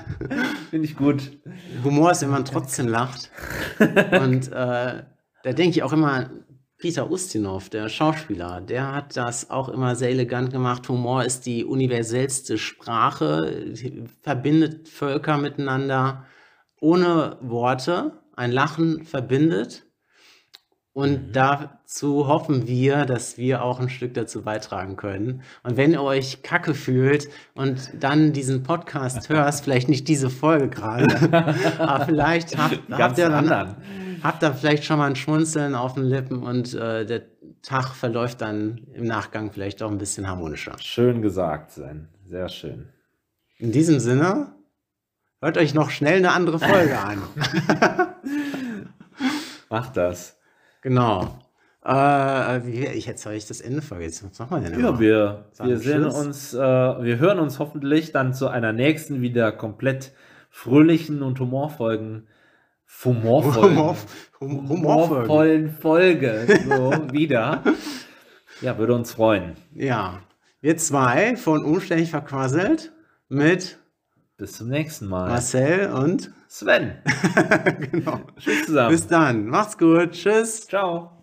finde ich gut. Humor ist, wenn man trotzdem lacht. Und äh, da denke ich auch immer Peter Ustinov, der Schauspieler. Der hat das auch immer sehr elegant gemacht. Humor ist die universellste Sprache, verbindet Völker miteinander ohne Worte. Ein Lachen verbindet. Und Mhm. dazu hoffen wir, dass wir auch ein Stück dazu beitragen können. Und wenn ihr euch kacke fühlt und dann diesen Podcast hörst, vielleicht nicht diese Folge gerade, aber vielleicht habt, habt ihr dann anderen. habt ihr vielleicht schon mal ein Schmunzeln auf den Lippen und äh, der Tag verläuft dann im Nachgang vielleicht auch ein bisschen harmonischer. Schön gesagt sein. Sehr schön. In diesem Sinne, hört euch noch schnell eine andere Folge an. Macht das. Genau. Äh, wie, ich, jetzt habe ich das Ende vergessen. Was machen wir denn Ja, immer? wir, Sagen wir sehen Tschüss. uns, äh, wir hören uns hoffentlich dann zu einer nächsten wieder komplett fröhlichen und humorvollen, humorvollen, Humor, hum, Humorfolge. humorvollen Folge so wieder. Ja, würde uns freuen. Ja. Wir zwei von Umständlich verquasselt mit Bis zum nächsten Mal. Marcel und Sven. genau. Tschüss zusammen. Bis dann. Macht's gut. Tschüss. Ciao.